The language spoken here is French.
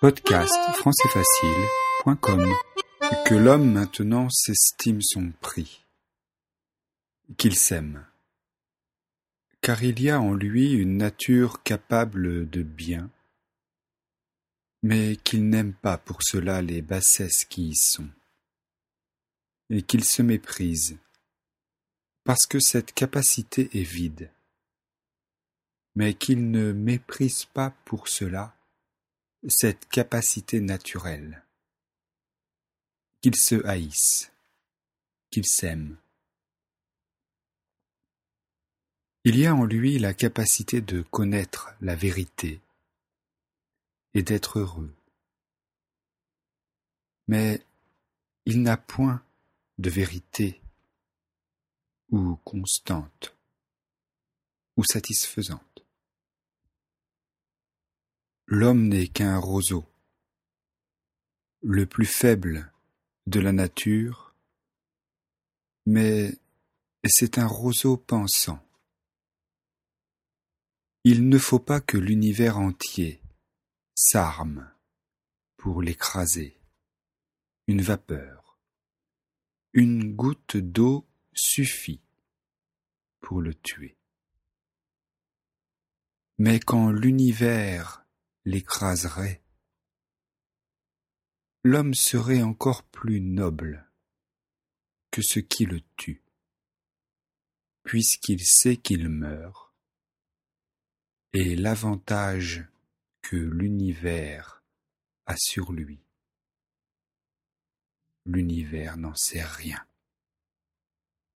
Podcast françaisfacile.com Que l'homme maintenant s'estime son prix, qu'il s'aime, car il y a en lui une nature capable de bien, mais qu'il n'aime pas pour cela les bassesses qui y sont, et qu'il se méprise, parce que cette capacité est vide, mais qu'il ne méprise pas pour cela cette capacité naturelle, qu'il se haïsse, qu'il s'aime. Il y a en lui la capacité de connaître la vérité et d'être heureux. Mais il n'a point de vérité ou constante ou satisfaisante. L'homme n'est qu'un roseau, le plus faible de la nature, mais c'est un roseau pensant. Il ne faut pas que l'univers entier s'arme pour l'écraser. Une vapeur, une goutte d'eau suffit pour le tuer. Mais quand l'univers l'écraserait, l'homme serait encore plus noble que ce qui le tue, puisqu'il sait qu'il meurt, et l'avantage que l'univers a sur lui. L'univers n'en sait rien.